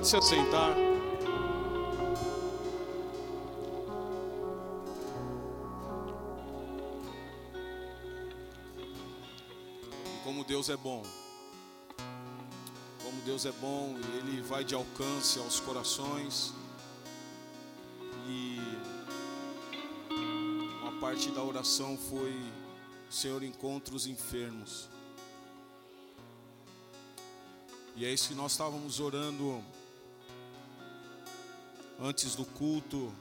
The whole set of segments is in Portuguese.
Pode se assentar. Como Deus é bom. Como Deus é bom, Ele vai de alcance aos corações. E uma parte da oração foi: Senhor, encontra os enfermos. E é isso que nós estávamos orando antes do culto,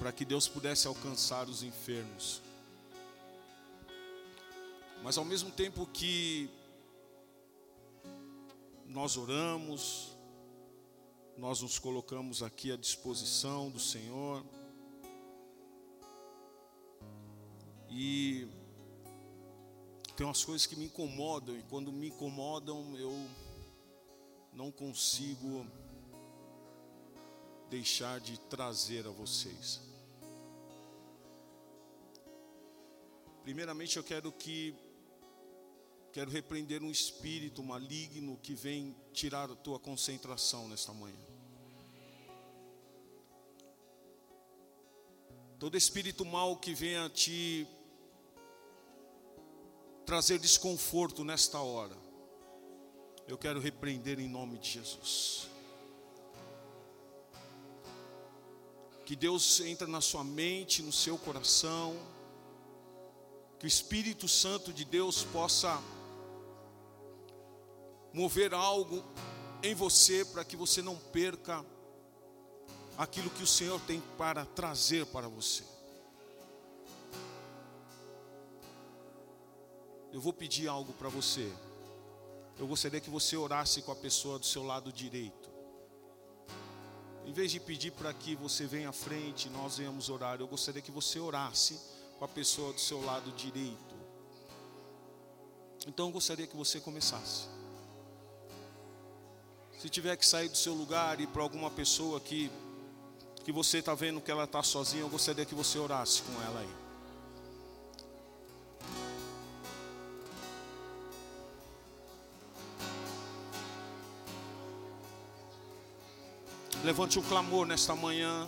para que Deus pudesse alcançar os enfermos. Mas ao mesmo tempo que nós oramos, nós nos colocamos aqui à disposição do Senhor, e tem umas coisas que me incomodam, e quando me incomodam, eu não consigo deixar de trazer a vocês. Primeiramente, eu quero que quero repreender um espírito maligno que vem tirar a tua concentração nesta manhã. Todo espírito mal que venha te trazer desconforto nesta hora, eu quero repreender em nome de Jesus. Que Deus entre na sua mente, no seu coração, que o Espírito Santo de Deus possa mover algo em você para que você não perca aquilo que o Senhor tem para trazer para você. eu vou pedir algo para você. Eu gostaria que você orasse com a pessoa do seu lado direito. Em vez de pedir para que você venha à frente, nós venhamos orar, eu gostaria que você orasse com a pessoa do seu lado direito. Então eu gostaria que você começasse. Se tiver que sair do seu lugar e para alguma pessoa que, que você está vendo que ela está sozinha, eu gostaria que você orasse com ela aí. Levante um clamor nesta manhã.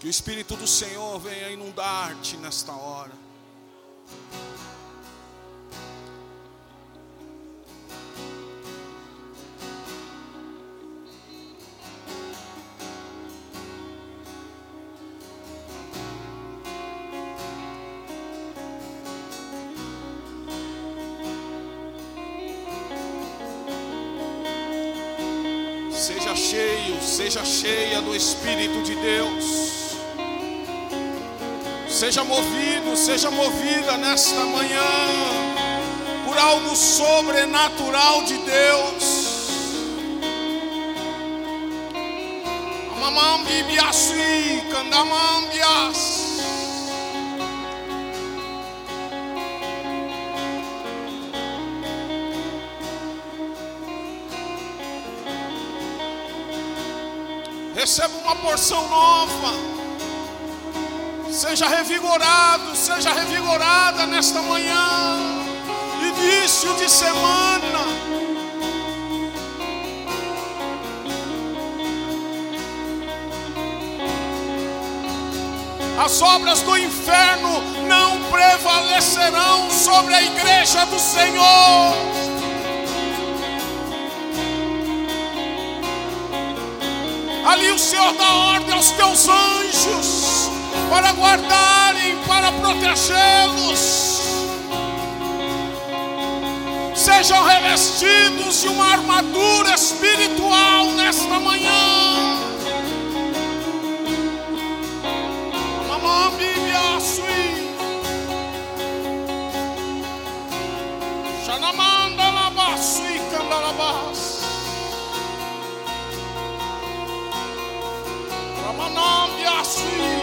Que o Espírito do Senhor venha inundar-te nesta hora. Seja movida nesta manhã por algo sobrenatural de Deus. Amamambi biasui, candamambias. Receba uma porção nova. Seja revigorado, seja revigorada nesta manhã. Início de semana. As obras do inferno não prevalecerão sobre a igreja do Senhor. Ali o Senhor dá ordem aos teus anjos para guardarem, para protegê-los. Sejam revestidos de uma armadura espiritual nesta manhã. Mamambi biasui. Shanamanda labasui kandalabas. Ramanam biasui.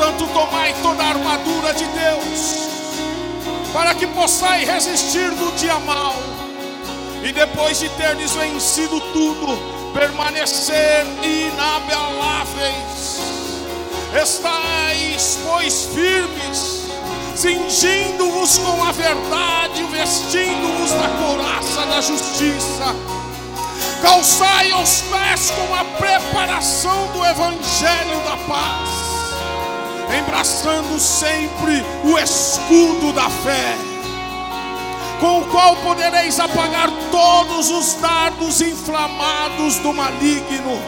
Portanto, tomai toda a armadura de Deus, para que possais resistir no dia mal, e depois de terdes vencido tudo, permanecer inabaláveis. Estais, pois, firmes, cingindo-vos com a verdade, vestindo-vos da coraça da justiça calçai os pés com a preparação do Evangelho da paz, embraçando sempre o escudo da fé, com o qual podereis apagar todos os dardos inflamados do maligno.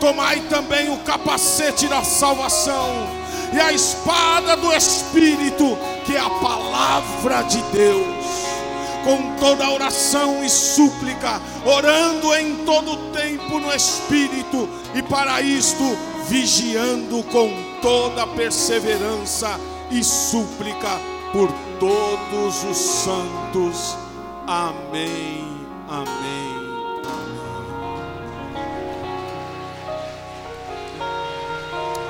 Tomai também o capacete da salvação e a espada do Espírito, que é a palavra de Deus com toda oração e súplica, orando em todo tempo no Espírito, e para isto vigiando com toda perseverança e súplica por todos os santos. Amém. Amém.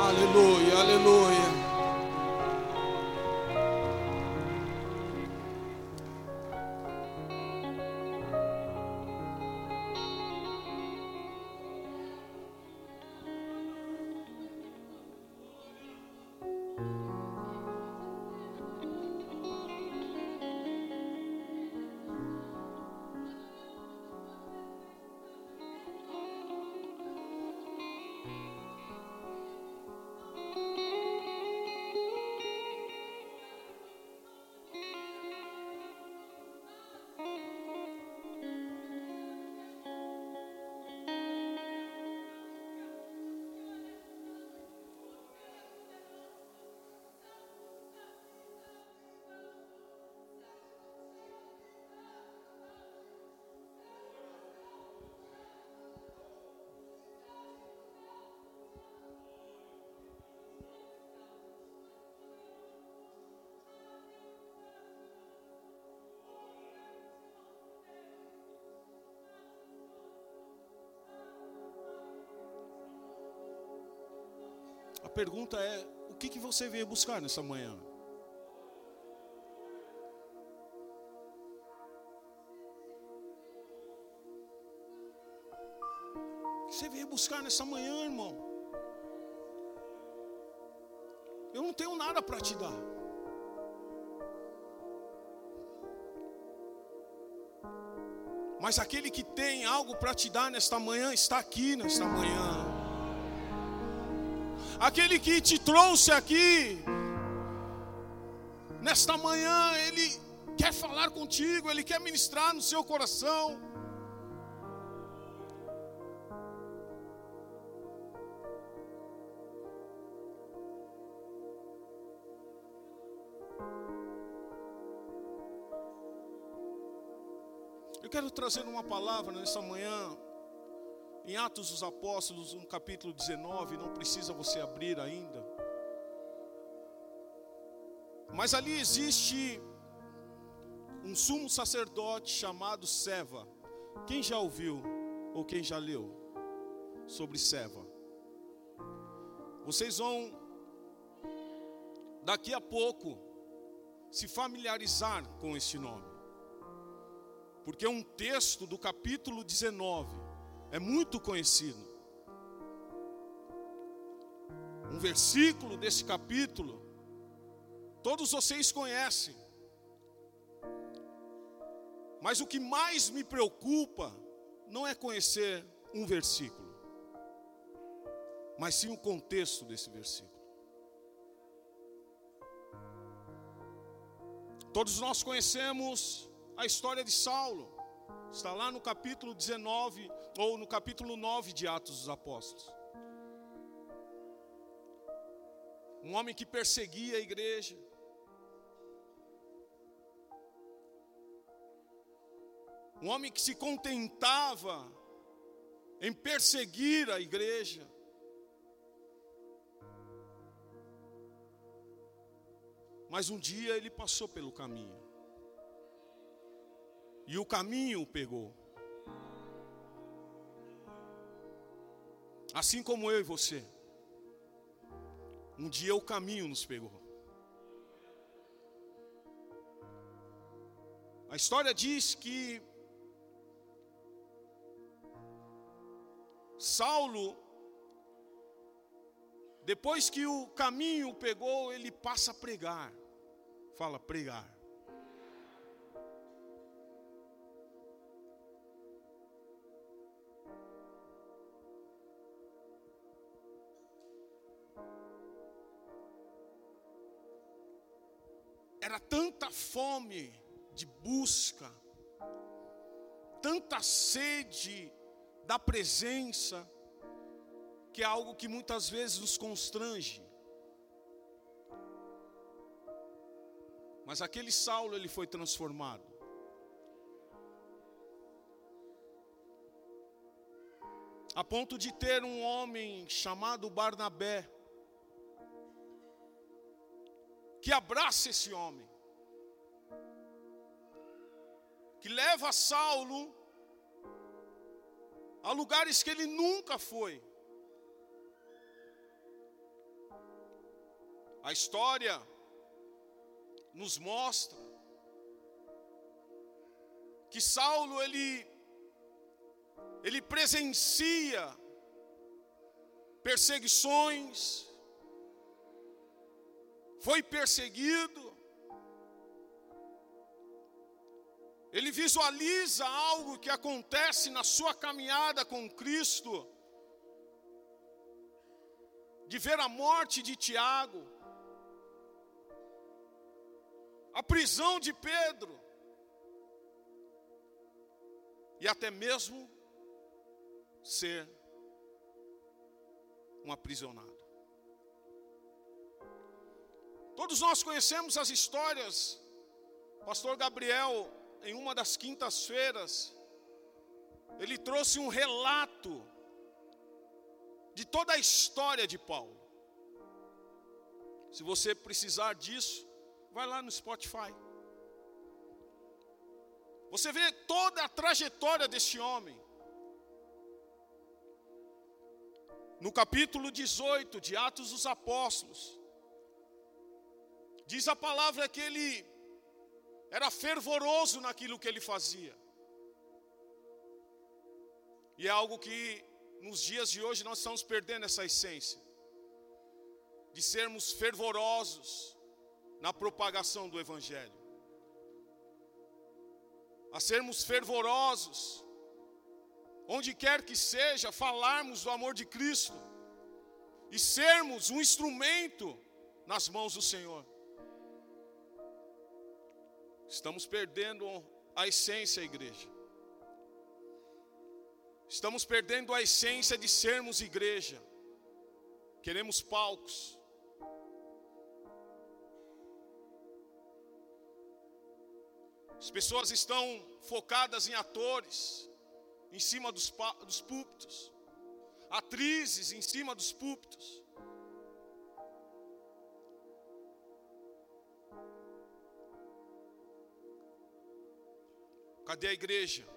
Aleluia, aleluia. A pergunta é: o que, que você veio buscar nessa manhã? O que você veio buscar nessa manhã, irmão? Eu não tenho nada para te dar. Mas aquele que tem algo para te dar nesta manhã está aqui nesta manhã aquele que te trouxe aqui, nesta manhã, ele quer falar contigo, ele quer ministrar no seu coração. Eu quero trazer uma palavra nessa manhã em Atos dos Apóstolos, no capítulo 19, não precisa você abrir ainda. Mas ali existe um sumo sacerdote chamado Seva. Quem já ouviu ou quem já leu sobre Seva? Vocês vão daqui a pouco se familiarizar com esse nome. Porque um texto do capítulo 19 é muito conhecido. Um versículo desse capítulo, todos vocês conhecem. Mas o que mais me preocupa não é conhecer um versículo, mas sim o contexto desse versículo. Todos nós conhecemos a história de Saulo. Está lá no capítulo 19, ou no capítulo 9 de Atos dos Apóstolos. Um homem que perseguia a igreja. Um homem que se contentava em perseguir a igreja. Mas um dia ele passou pelo caminho. E o caminho o pegou. Assim como eu e você. Um dia o caminho nos pegou. A história diz que Saulo, depois que o caminho pegou, ele passa a pregar. Fala, pregar. Era tanta fome de busca, tanta sede da presença, que é algo que muitas vezes nos constrange. Mas aquele Saulo ele foi transformado. A ponto de ter um homem chamado Barnabé, que abraça esse homem, que leva Saulo a lugares que ele nunca foi. A história nos mostra que Saulo ele ele presencia perseguições, foi perseguido, ele visualiza algo que acontece na sua caminhada com Cristo, de ver a morte de Tiago, a prisão de Pedro, e até mesmo ser um aprisionado. Todos nós conhecemos as histórias. Pastor Gabriel, em uma das quintas-feiras, ele trouxe um relato de toda a história de Paulo. Se você precisar disso, vai lá no Spotify. Você vê toda a trajetória desse homem. No capítulo 18 de Atos dos Apóstolos, Diz a palavra que ele era fervoroso naquilo que ele fazia. E é algo que nos dias de hoje nós estamos perdendo essa essência de sermos fervorosos na propagação do evangelho. A sermos fervorosos onde quer que seja, falarmos do amor de Cristo e sermos um instrumento nas mãos do Senhor. Estamos perdendo a essência, igreja. Estamos perdendo a essência de sermos igreja. Queremos palcos. As pessoas estão focadas em atores, em cima dos, dos púlpitos, atrizes em cima dos púlpitos. Cadê a igreja?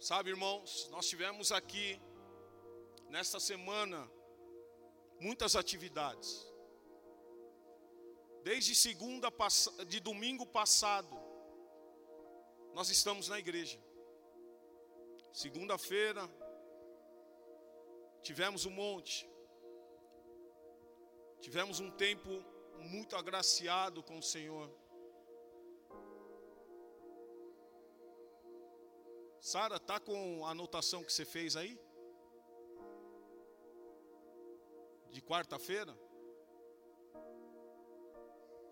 Sabe, irmãos, nós tivemos aqui nesta semana muitas atividades. Desde segunda de domingo passado, nós estamos na igreja. Segunda-feira tivemos um monte. Tivemos um tempo muito agraciado com o Senhor. Sara, tá com a anotação que você fez aí? De quarta-feira?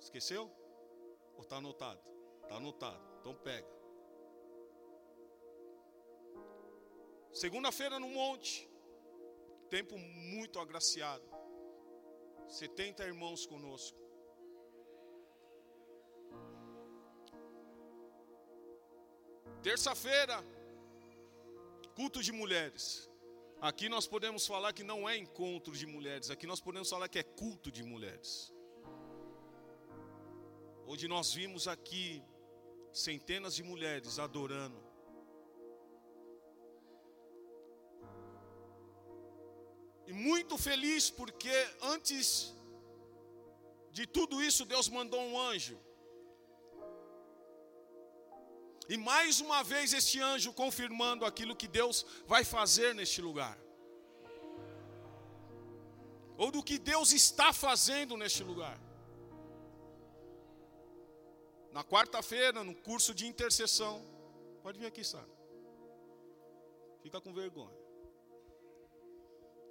Esqueceu? Ou está anotado? Está anotado. Então pega. Segunda-feira no monte. Tempo muito agraciado. 70 irmãos conosco. Terça-feira, Culto de mulheres. Aqui nós podemos falar que não é encontro de mulheres, aqui nós podemos falar que é culto de mulheres. Onde nós vimos aqui centenas de mulheres adorando. E muito feliz porque antes de tudo isso Deus mandou um anjo. E mais uma vez este anjo confirmando aquilo que Deus vai fazer neste lugar. Ou do que Deus está fazendo neste lugar. Na quarta-feira, no curso de intercessão, pode vir aqui, Sara. Fica com vergonha.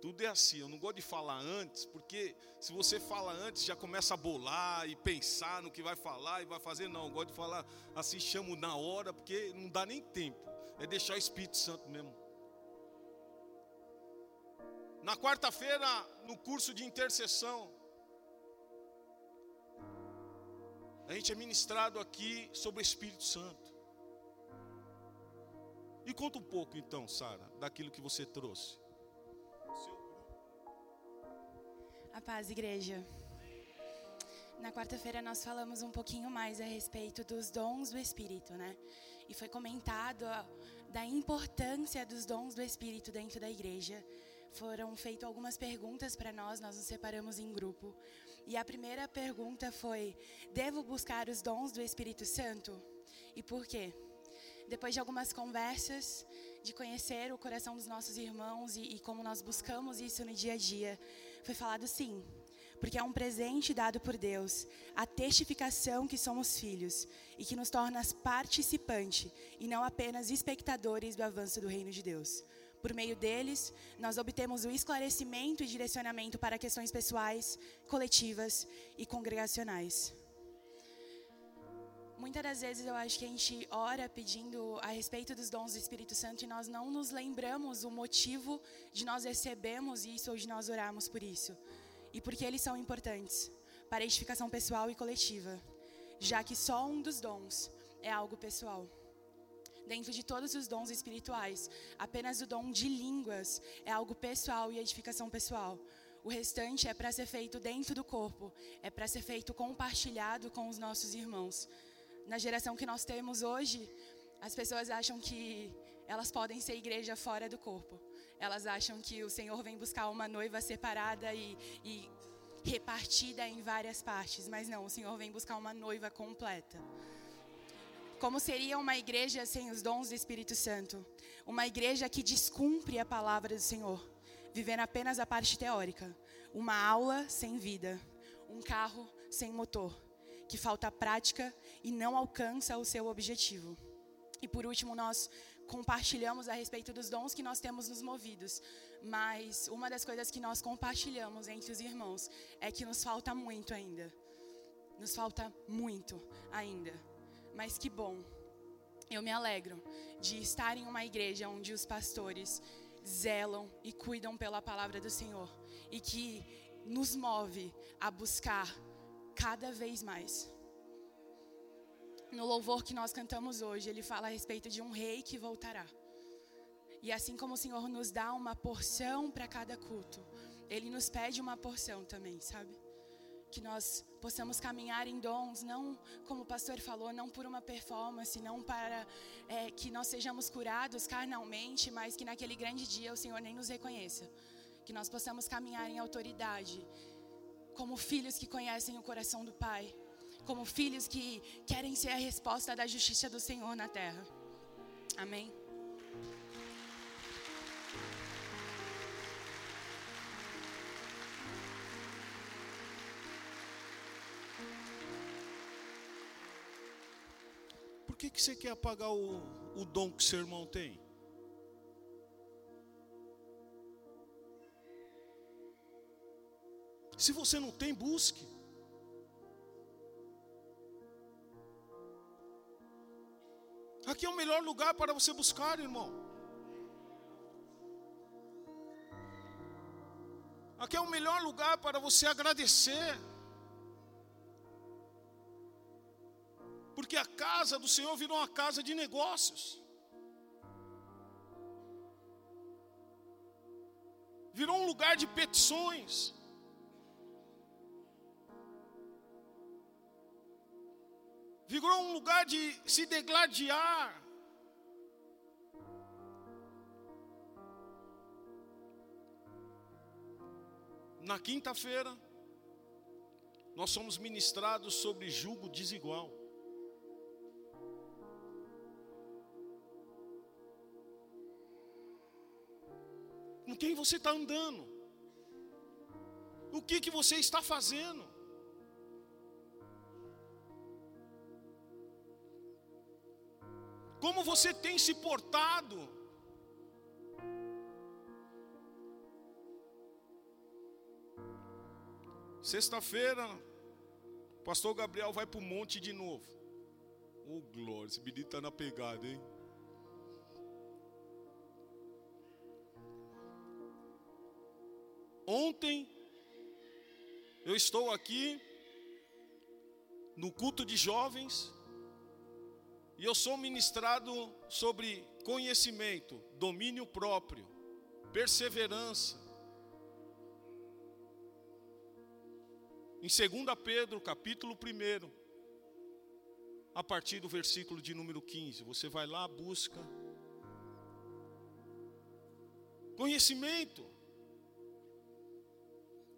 Tudo é assim, eu não gosto de falar antes, porque se você fala antes, já começa a bolar e pensar no que vai falar e vai fazer. Não, eu gosto de falar assim, chamo na hora, porque não dá nem tempo. É deixar o Espírito Santo mesmo. Na quarta-feira, no curso de intercessão, a gente é ministrado aqui sobre o Espírito Santo. E conta um pouco então, Sara, daquilo que você trouxe. A paz, igreja. Na quarta-feira nós falamos um pouquinho mais a respeito dos dons do Espírito, né? E foi comentado da importância dos dons do Espírito dentro da igreja. Foram feitas algumas perguntas para nós, nós nos separamos em grupo. E a primeira pergunta foi: Devo buscar os dons do Espírito Santo? E por quê? Depois de algumas conversas, de conhecer o coração dos nossos irmãos e, e como nós buscamos isso no dia a dia, foi falado sim, porque é um presente dado por Deus, a testificação que somos filhos e que nos torna participantes e não apenas espectadores do avanço do reino de Deus. Por meio deles, nós obtemos o esclarecimento e direcionamento para questões pessoais, coletivas e congregacionais. Muitas das vezes eu acho que a gente ora pedindo a respeito dos dons do Espírito Santo e nós não nos lembramos o motivo de nós recebermos isso ou de nós orarmos por isso. E porque eles são importantes para a edificação pessoal e coletiva, já que só um dos dons é algo pessoal. Dentro de todos os dons espirituais, apenas o dom de línguas é algo pessoal e edificação pessoal. O restante é para ser feito dentro do corpo, é para ser feito compartilhado com os nossos irmãos na geração que nós temos hoje, as pessoas acham que elas podem ser igreja fora do corpo. Elas acham que o Senhor vem buscar uma noiva separada e, e repartida em várias partes. Mas não, o Senhor vem buscar uma noiva completa. Como seria uma igreja sem os dons do Espírito Santo? Uma igreja que descumpre a palavra do Senhor, vivendo apenas a parte teórica. Uma aula sem vida. Um carro sem motor que falta prática e não alcança o seu objetivo. E por último, nós compartilhamos a respeito dos dons que nós temos nos movidos. Mas uma das coisas que nós compartilhamos entre os irmãos é que nos falta muito ainda. Nos falta muito ainda. Mas que bom. Eu me alegro de estar em uma igreja onde os pastores zelam e cuidam pela palavra do Senhor e que nos move a buscar cada vez mais. No louvor que nós cantamos hoje, ele fala a respeito de um rei que voltará. E assim como o Senhor nos dá uma porção para cada culto, ele nos pede uma porção também, sabe? Que nós possamos caminhar em dons, não, como o pastor falou, não por uma performance, não para é, que nós sejamos curados carnalmente, mas que naquele grande dia o Senhor nem nos reconheça. Que nós possamos caminhar em autoridade como filhos que conhecem o coração do Pai, como filhos que querem ser a resposta da justiça do Senhor na terra. Amém. Por que, que você quer apagar o, o dom que seu irmão tem? Se você não tem, busque. Aqui é o melhor lugar para você buscar, irmão. Aqui é o melhor lugar para você agradecer. Porque a casa do Senhor virou uma casa de negócios. Virou um lugar de petições. Virou um lugar de se degladiar. Na quinta-feira, nós somos ministrados sobre julgo desigual. Com quem você está andando? O que, que você está fazendo? Como você tem se portado? Sexta-feira, pastor Gabriel vai para o monte de novo. Oh, glória, esse menino está na pegada, hein? Ontem, eu estou aqui, no culto de jovens, e eu sou ministrado sobre conhecimento, domínio próprio, perseverança. Em 2 Pedro, capítulo 1, a partir do versículo de número 15, você vai lá, busca conhecimento.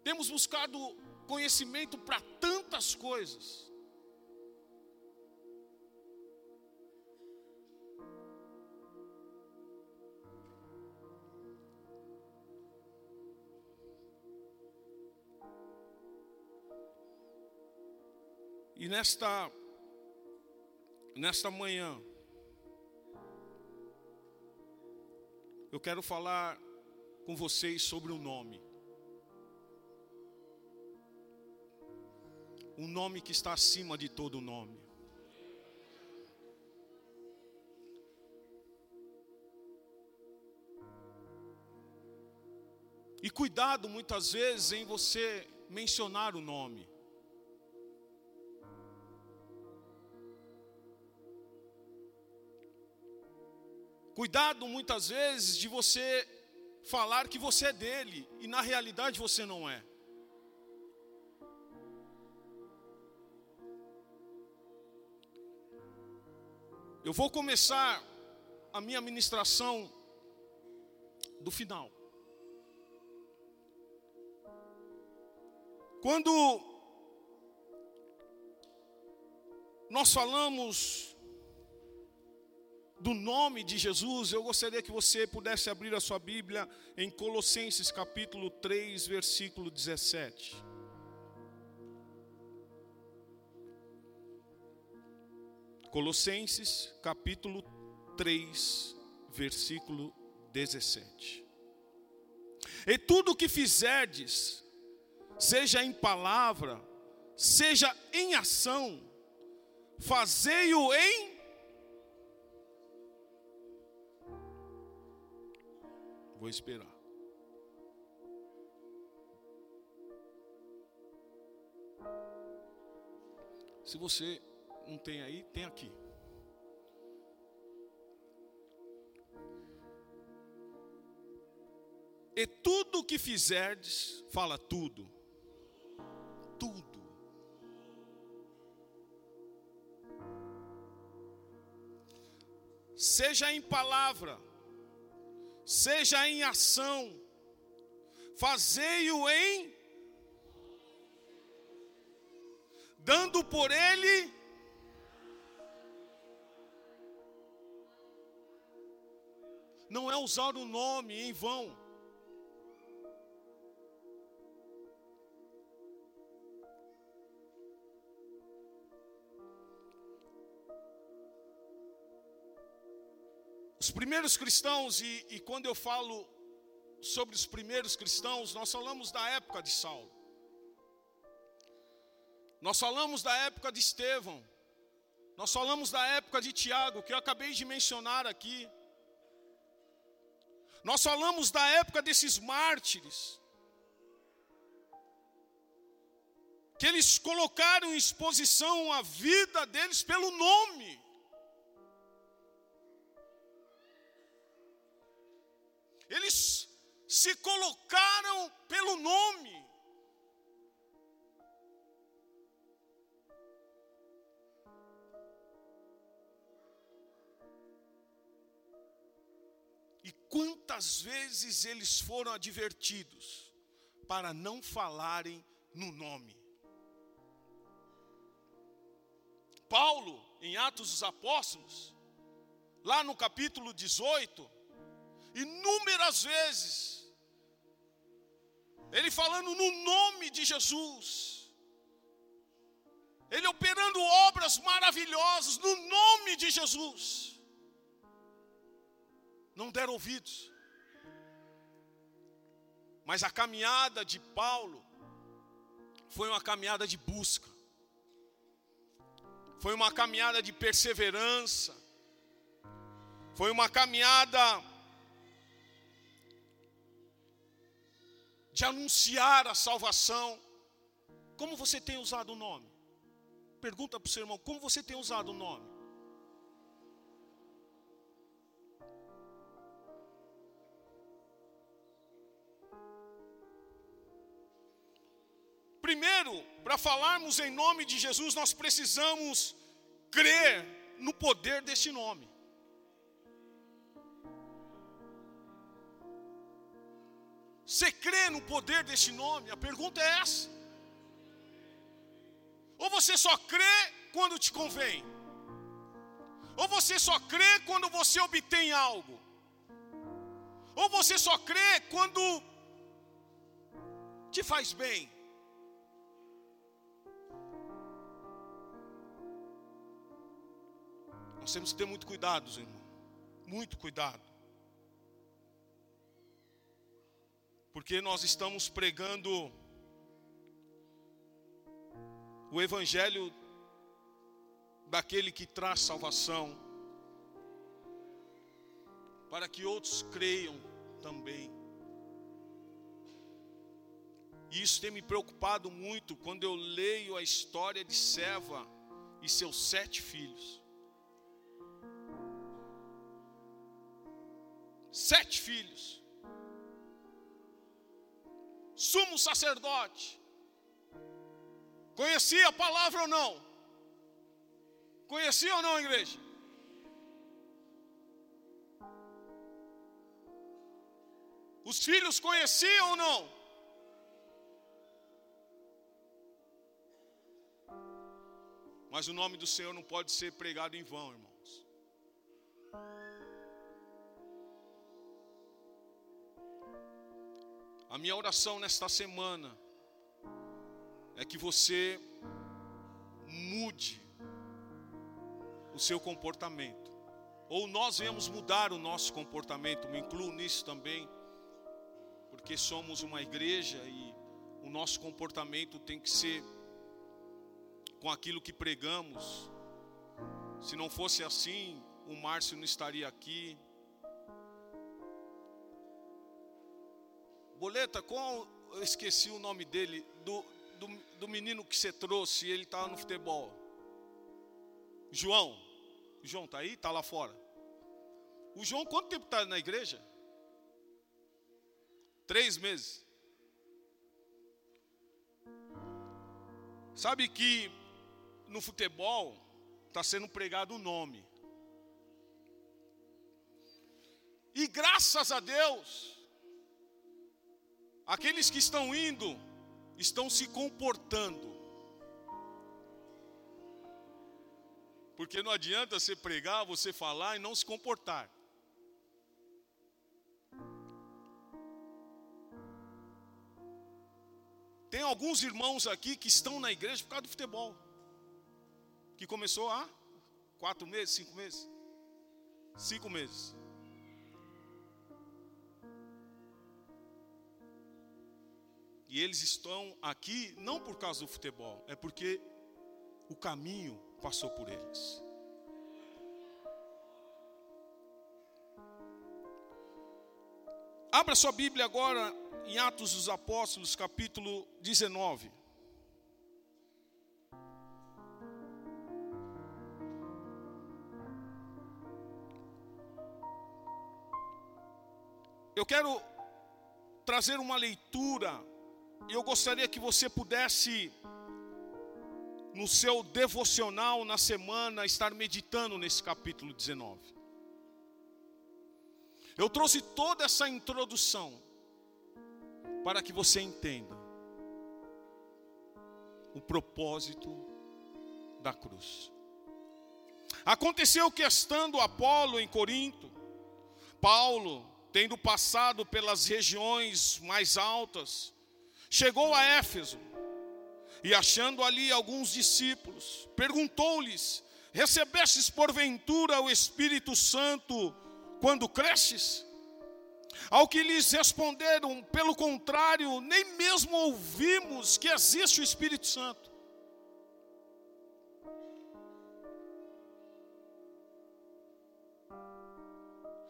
Temos buscado conhecimento para tantas coisas. E nesta nesta manhã eu quero falar com vocês sobre o nome. Um nome que está acima de todo nome. E cuidado muitas vezes em você mencionar o nome. Cuidado muitas vezes de você falar que você é dele e na realidade você não é. Eu vou começar a minha ministração do final. Quando nós falamos do nome de Jesus, eu gostaria que você pudesse abrir a sua Bíblia em Colossenses capítulo 3, versículo 17. Colossenses capítulo 3, versículo 17. E tudo o que fizerdes, seja em palavra, seja em ação, fazei-o em Vou esperar. Se você não tem aí, tem aqui. E tudo que fizerdes, fala tudo. Tudo. Seja em palavra, seja em ação, fazei-o em dando por ele não é usar o nome em vão. Primeiros cristãos, e, e quando eu falo sobre os primeiros cristãos, nós falamos da época de Saulo. Nós falamos da época de Estevão. Nós falamos da época de Tiago, que eu acabei de mencionar aqui. Nós falamos da época desses mártires. Que eles colocaram em exposição a vida deles pelo nome. Eles se colocaram pelo nome. E quantas vezes eles foram advertidos para não falarem no nome. Paulo, em Atos dos Apóstolos, lá no capítulo 18, inúmeras vezes, ele falando no nome de Jesus, ele operando obras maravilhosas no nome de Jesus, não deram ouvidos, mas a caminhada de Paulo foi uma caminhada de busca, foi uma caminhada de perseverança, foi uma caminhada de anunciar a salvação. Como você tem usado o nome? Pergunta para o seu irmão: como você tem usado o nome? Primeiro, para falarmos em nome de Jesus, nós precisamos crer no poder deste nome. Você crê no poder deste nome? A pergunta é essa. Ou você só crê quando te convém? Ou você só crê quando você obtém algo? Ou você só crê quando te faz bem? Nós temos que ter muito cuidado, irmão. Muito cuidado. Porque nós estamos pregando o Evangelho daquele que traz salvação, para que outros creiam também. E isso tem me preocupado muito quando eu leio a história de Seva e seus sete filhos. Sete filhos sumo sacerdote. Conhecia a palavra ou não? Conhecia ou não, igreja? Os filhos conheciam ou não? Mas o nome do Senhor não pode ser pregado em vão, irmão. A minha oração nesta semana é que você mude o seu comportamento. Ou nós viemos mudar o nosso comportamento, me incluo nisso também, porque somos uma igreja e o nosso comportamento tem que ser com aquilo que pregamos. Se não fosse assim, o Márcio não estaria aqui, Boleta, qual eu esqueci o nome dele, do, do, do menino que você trouxe, ele estava no futebol. João. João está aí? Está lá fora. O João, quanto tempo está na igreja? Três meses. Sabe que no futebol está sendo pregado o nome. E graças a Deus, Aqueles que estão indo, estão se comportando. Porque não adianta você pregar, você falar e não se comportar. Tem alguns irmãos aqui que estão na igreja por causa do futebol. Que começou há quatro meses, cinco meses. Cinco meses. E eles estão aqui não por causa do futebol, é porque o caminho passou por eles. Abra sua Bíblia agora em Atos dos Apóstolos, capítulo 19. Eu quero trazer uma leitura eu gostaria que você pudesse, no seu devocional na semana, estar meditando nesse capítulo 19. Eu trouxe toda essa introdução para que você entenda o propósito da cruz. Aconteceu que estando Apolo em Corinto, Paulo, tendo passado pelas regiões mais altas, chegou a Éfeso e achando ali alguns discípulos, perguntou-lhes: Recebestes porventura o Espírito Santo quando cresces? Ao que lhes responderam, pelo contrário, nem mesmo ouvimos que existe o Espírito Santo.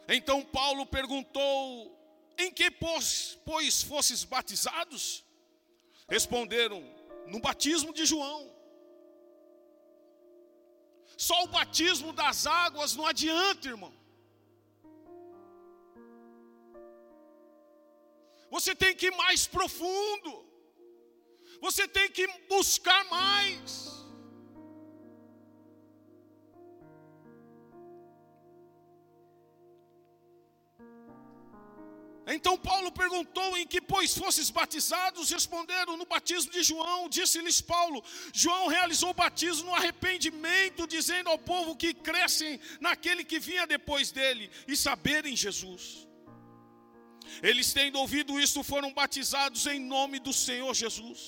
Então Paulo perguntou: Em que, pois, pois fosses batizados? Responderam: No batismo de João. Só o batismo das águas não adianta, irmão. Você tem que ir mais profundo. Você tem que buscar mais. Então Paulo perguntou em que, pois, fosses batizados? Responderam no batismo de João. Disse-lhes Paulo: João realizou o batismo no arrependimento, dizendo ao povo que crescem naquele que vinha depois dele e saberem Jesus. Eles, tendo ouvido isso, foram batizados em nome do Senhor Jesus.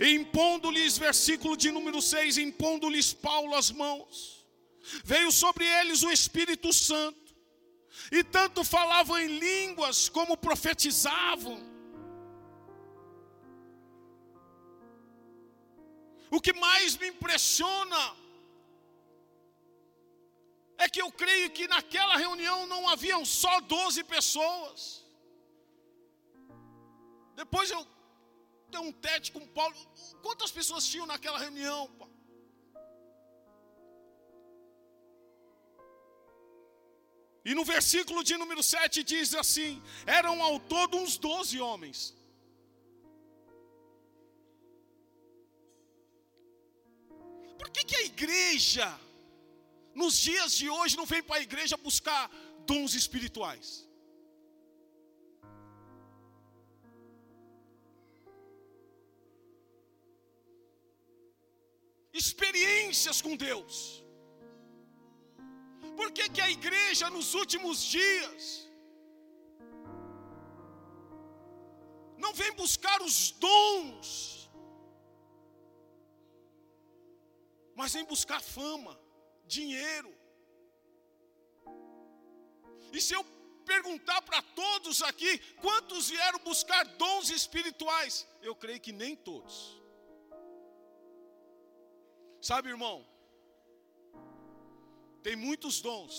Impondo-lhes, versículo de número 6, impondo-lhes Paulo as mãos, veio sobre eles o Espírito Santo e tanto falavam em línguas como profetizavam. O que mais me impressiona é que eu creio que naquela reunião não haviam só 12 pessoas. Depois eu tenho um tete com Paulo. Quantas pessoas tinham naquela reunião? E no versículo de número 7 diz assim: eram ao todo uns doze homens. Por que, que a igreja, nos dias de hoje, não vem para a igreja buscar dons espirituais? Experiências com Deus. Por que, que a igreja nos últimos dias não vem buscar os dons, mas vem buscar fama, dinheiro? E se eu perguntar para todos aqui, quantos vieram buscar dons espirituais? Eu creio que nem todos. Sabe, irmão, tem muitos dons.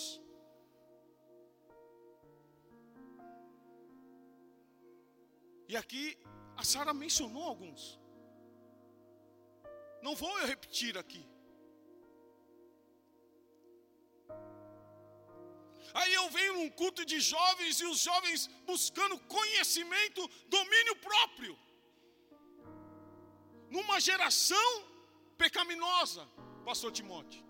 E aqui a Sara mencionou alguns. Não vou eu repetir aqui. Aí eu venho num culto de jovens e os jovens buscando conhecimento, domínio próprio. Numa geração pecaminosa, pastor Timóteo.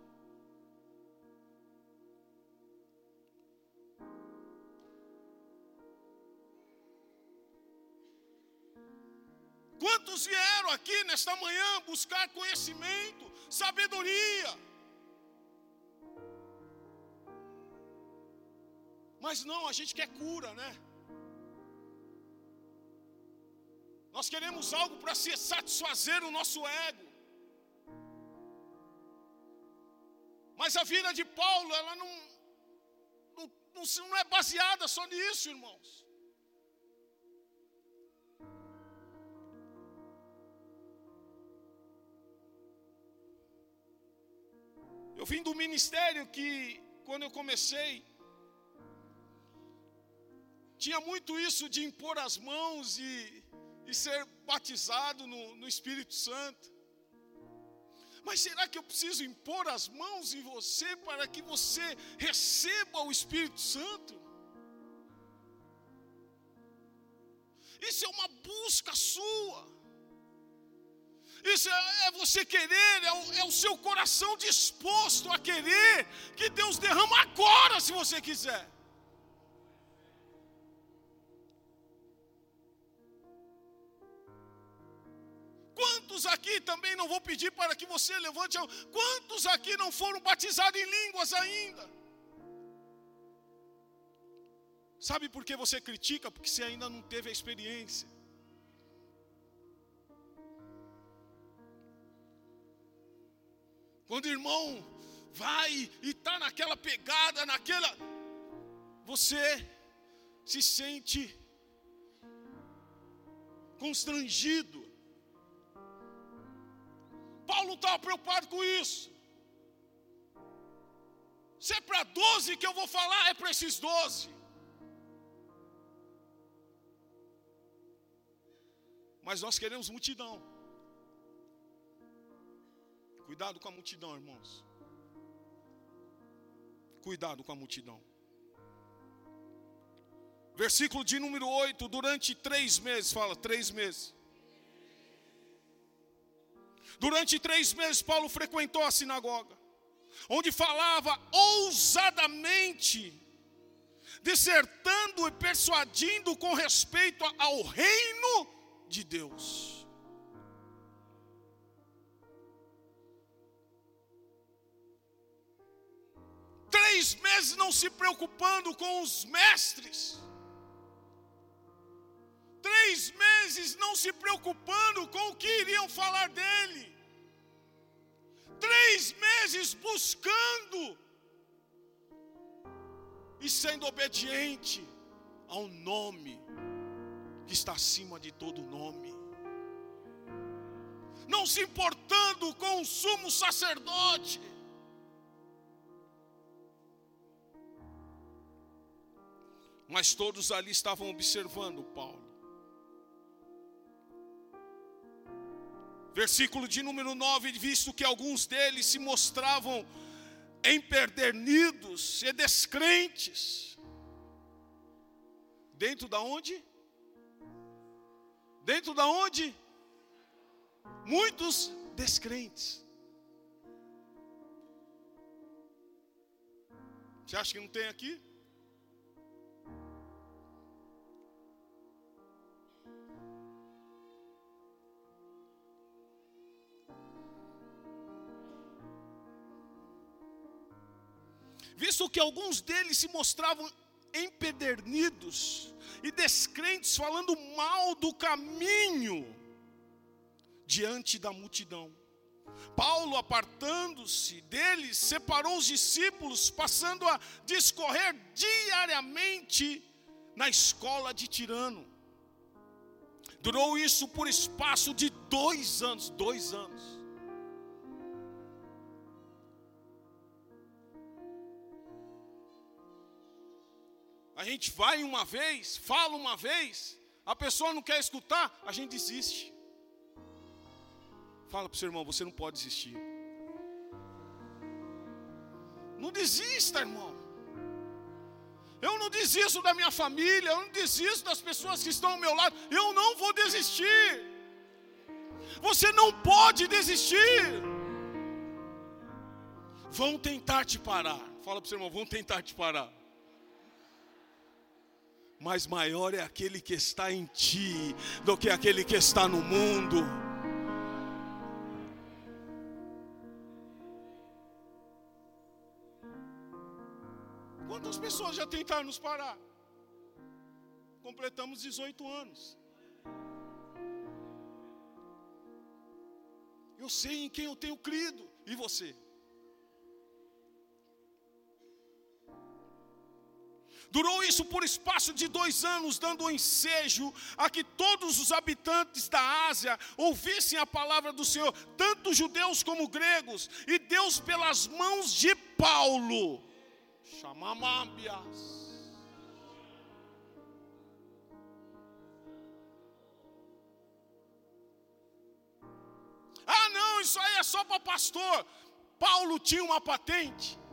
Quantos vieram aqui nesta manhã buscar conhecimento, sabedoria? Mas não, a gente quer cura, né? Nós queremos algo para se satisfazer o nosso ego. Mas a vida de Paulo, ela não, não, não, é baseada só nisso, irmãos. Eu vim do ministério que, quando eu comecei, tinha muito isso de impor as mãos e, e ser batizado no, no Espírito Santo. Mas será que eu preciso impor as mãos em você para que você receba o Espírito Santo? Isso é uma busca sua isso é, é, você querer, é o, é o seu coração disposto a querer que Deus derrama agora, se você quiser. Quantos aqui também não vou pedir para que você levante? Quantos aqui não foram batizados em línguas ainda? Sabe por que você critica? Porque você ainda não teve a experiência. Quando o irmão vai e está naquela pegada, naquela. Você se sente constrangido. Paulo estava preocupado com isso. Se é para 12 que eu vou falar, é para esses 12. Mas nós queremos multidão. Cuidado com a multidão, irmãos. Cuidado com a multidão. Versículo de número 8: durante três meses, fala, três meses. Durante três meses, Paulo frequentou a sinagoga, onde falava ousadamente, dissertando e persuadindo com respeito ao reino de Deus. Três meses não se preocupando com os mestres, três meses não se preocupando com o que iriam falar dele, três meses buscando e sendo obediente ao nome que está acima de todo nome, não se importando com o sumo sacerdote, mas todos ali estavam observando Paulo. Versículo de número 9: visto que alguns deles se mostravam empedernidos e descrentes. Dentro da onde? Dentro da onde? Muitos descrentes. Você acha que não tem aqui? Visto que alguns deles se mostravam empedernidos e descrentes, falando mal do caminho diante da multidão. Paulo, apartando-se deles, separou os discípulos, passando a discorrer diariamente na escola de Tirano. Durou isso por espaço de dois anos, dois anos. A gente vai uma vez, fala uma vez, a pessoa não quer escutar, a gente desiste. Fala para o seu irmão, você não pode desistir. Não desista, irmão. Eu não desisto da minha família, eu não desisto das pessoas que estão ao meu lado. Eu não vou desistir. Você não pode desistir. Vão tentar te parar. Fala para o seu irmão, vão tentar te parar mas maior é aquele que está em ti do que aquele que está no mundo. Quantas pessoas já tentaram nos parar? Completamos 18 anos. Eu sei em quem eu tenho crido. E você? Durou isso por espaço de dois anos, dando ensejo a que todos os habitantes da Ásia ouvissem a palavra do Senhor, tanto judeus como gregos, e Deus, pelas mãos de Paulo, chamamábias. Ah, não, isso aí é só para pastor. Paulo tinha uma patente.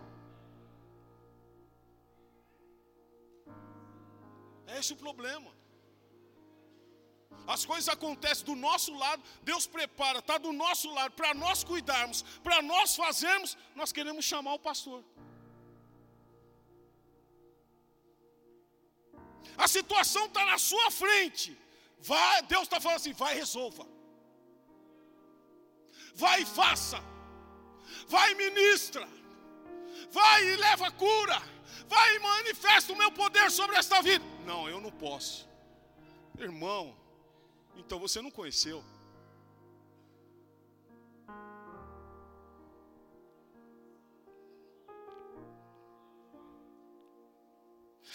É esse o problema. As coisas acontecem do nosso lado, Deus prepara, está do nosso lado, para nós cuidarmos, para nós fazermos, nós queremos chamar o pastor. A situação está na sua frente. Vai, Deus está falando assim, vai resolva. Vai e faça. Vai e ministra. Vai e leva cura. Vai e manifesta o meu poder sobre esta vida. Não, eu não posso. Irmão, então você não conheceu.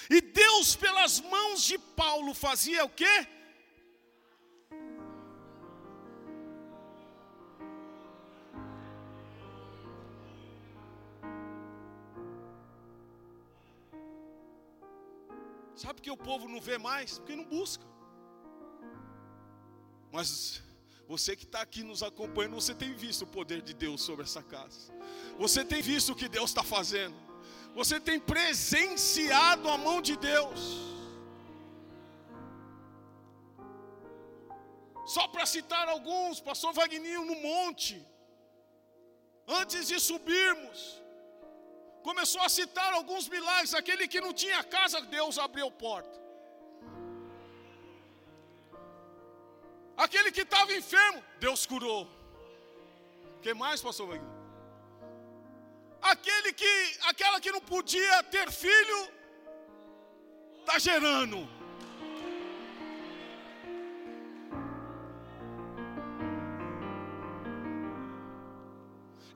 E Deus, pelas mãos de Paulo, fazia o quê? Sabe que o povo não vê mais? Porque não busca. Mas você que está aqui nos acompanhando, você tem visto o poder de Deus sobre essa casa. Você tem visto o que Deus está fazendo. Você tem presenciado a mão de Deus. Só para citar alguns, pastor Vagninho no monte, antes de subirmos, começou a citar alguns milagres. Aquele que não tinha casa, Deus abriu porta. Aquele que estava enfermo, Deus curou. Que mais, pastor Wagner? Aquele que, aquela que não podia ter filho, está gerando.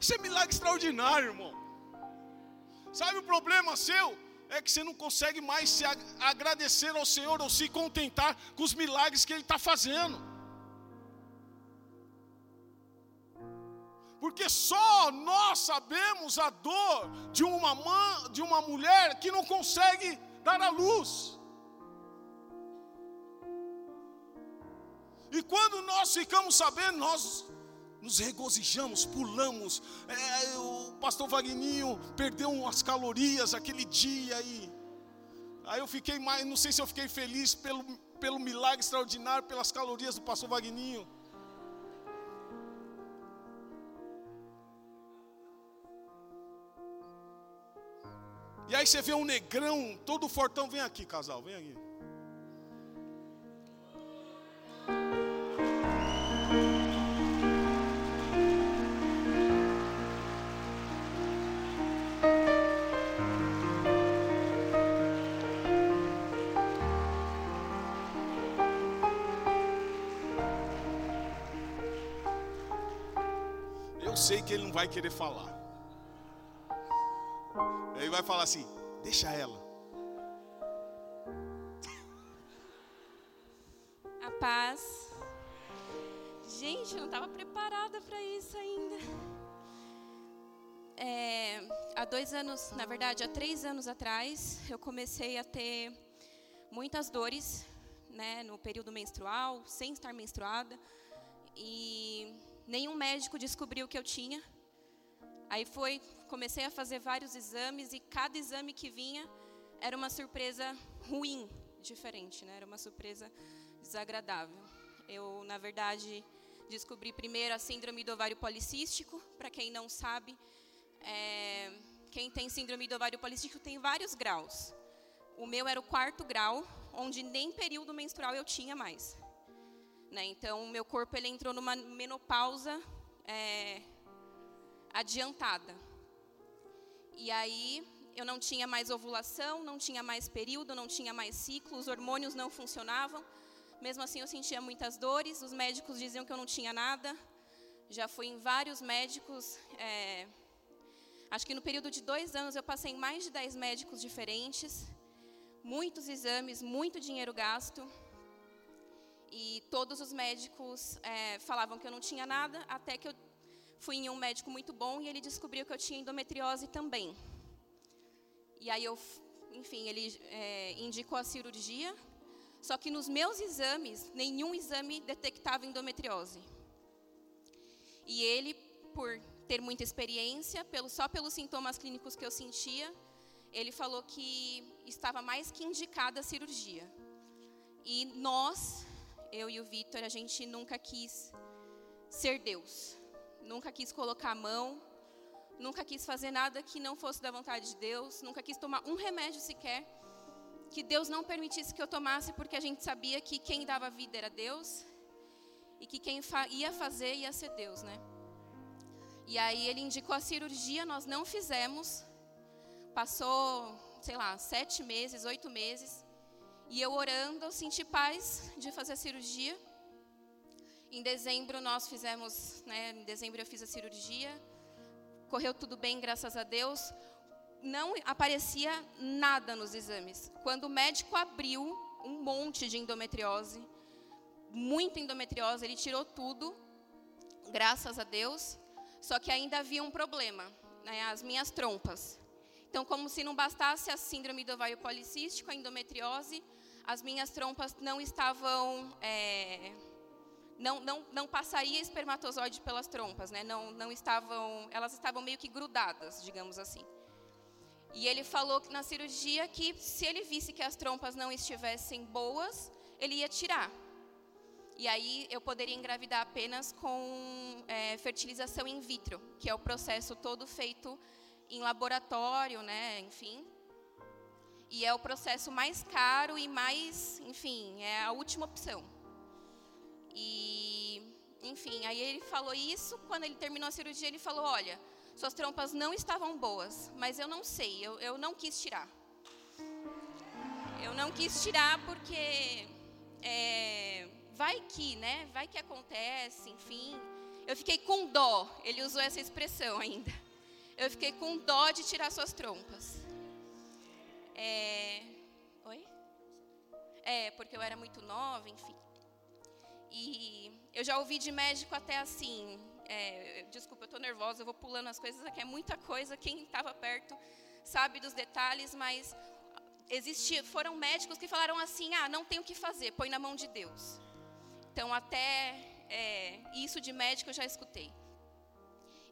Isso é milagre extraordinário, irmão. Sabe o problema seu? É que você não consegue mais se agradecer ao Senhor ou se contentar com os milagres que Ele está fazendo. Porque só nós sabemos a dor de uma, mãe, de uma mulher que não consegue dar a luz. E quando nós ficamos sabendo, nós nos regozijamos, pulamos. É, o pastor Vagninho perdeu umas calorias aquele dia aí. Aí eu fiquei mais, não sei se eu fiquei feliz pelo, pelo milagre extraordinário, pelas calorias do pastor Vagninho. E aí você vê um negrão, todo fortão, vem aqui, casal, vem aqui. Sei que ele não vai querer falar. Ele vai falar assim: deixa ela. A paz. Gente, eu não estava preparada para isso ainda. É, há dois anos, na verdade, há três anos atrás, eu comecei a ter muitas dores, né, no período menstrual, sem estar menstruada, e nenhum médico descobriu o que eu tinha. Aí foi, comecei a fazer vários exames e cada exame que vinha era uma surpresa ruim, diferente, né? Era uma surpresa desagradável. Eu, na verdade, descobri primeiro a síndrome do ovário policístico. Para quem não sabe, é, quem tem síndrome do ovário policístico tem vários graus. O meu era o quarto grau, onde nem período menstrual eu tinha mais. Né? Então, o meu corpo ele entrou numa menopausa é, adiantada. E aí, eu não tinha mais ovulação, não tinha mais período, não tinha mais ciclo, os hormônios não funcionavam. Mesmo assim, eu sentia muitas dores. Os médicos diziam que eu não tinha nada. Já fui em vários médicos. É, acho que no período de dois anos eu passei em mais de dez médicos diferentes. Muitos exames, muito dinheiro gasto. E todos os médicos é, falavam que eu não tinha nada, até que eu fui em um médico muito bom e ele descobriu que eu tinha endometriose também. E aí eu, enfim, ele é, indicou a cirurgia, só que nos meus exames, nenhum exame detectava endometriose. E ele, por ter muita experiência, pelo, só pelos sintomas clínicos que eu sentia, ele falou que estava mais que indicada a cirurgia. E nós, eu e o Vitor, a gente nunca quis ser Deus. Nunca quis colocar a mão, nunca quis fazer nada que não fosse da vontade de Deus, nunca quis tomar um remédio sequer que Deus não permitisse que eu tomasse, porque a gente sabia que quem dava vida era Deus e que quem ia fazer ia ser Deus, né? E aí ele indicou a cirurgia, nós não fizemos. Passou, sei lá, sete meses, oito meses. E eu orando, eu senti paz de fazer a cirurgia. Em dezembro nós fizemos, né, em dezembro eu fiz a cirurgia. Correu tudo bem, graças a Deus. Não aparecia nada nos exames. Quando o médico abriu um monte de endometriose, muita endometriose, ele tirou tudo, graças a Deus. Só que ainda havia um problema, né, as minhas trompas. Então, como se não bastasse a síndrome do ovário policístico, a endometriose, as minhas trompas não estavam. É, não, não, não passaria espermatozoide pelas trompas, né? não, não estavam, elas estavam meio que grudadas, digamos assim. E ele falou que na cirurgia que se ele visse que as trompas não estivessem boas, ele ia tirar. E aí eu poderia engravidar apenas com é, fertilização in vitro, que é o processo todo feito em laboratório, né? Enfim. E é o processo mais caro e mais, enfim, é a última opção. E, enfim, aí ele falou isso. Quando ele terminou a cirurgia, ele falou: Olha, suas trompas não estavam boas, mas eu não sei, eu, eu não quis tirar. Eu não quis tirar porque é, vai que, né? Vai que acontece, enfim. Eu fiquei com dó, ele usou essa expressão ainda. Eu fiquei com dó de tirar suas trompas. É... Oi? É, porque eu era muito nova, enfim. E eu já ouvi de médico até assim. É, desculpa, eu estou nervosa, eu vou pulando as coisas aqui, é muita coisa. Quem estava perto sabe dos detalhes, mas existia, foram médicos que falaram assim: ah, não tem o que fazer, põe na mão de Deus. Então, até é, isso de médico eu já escutei.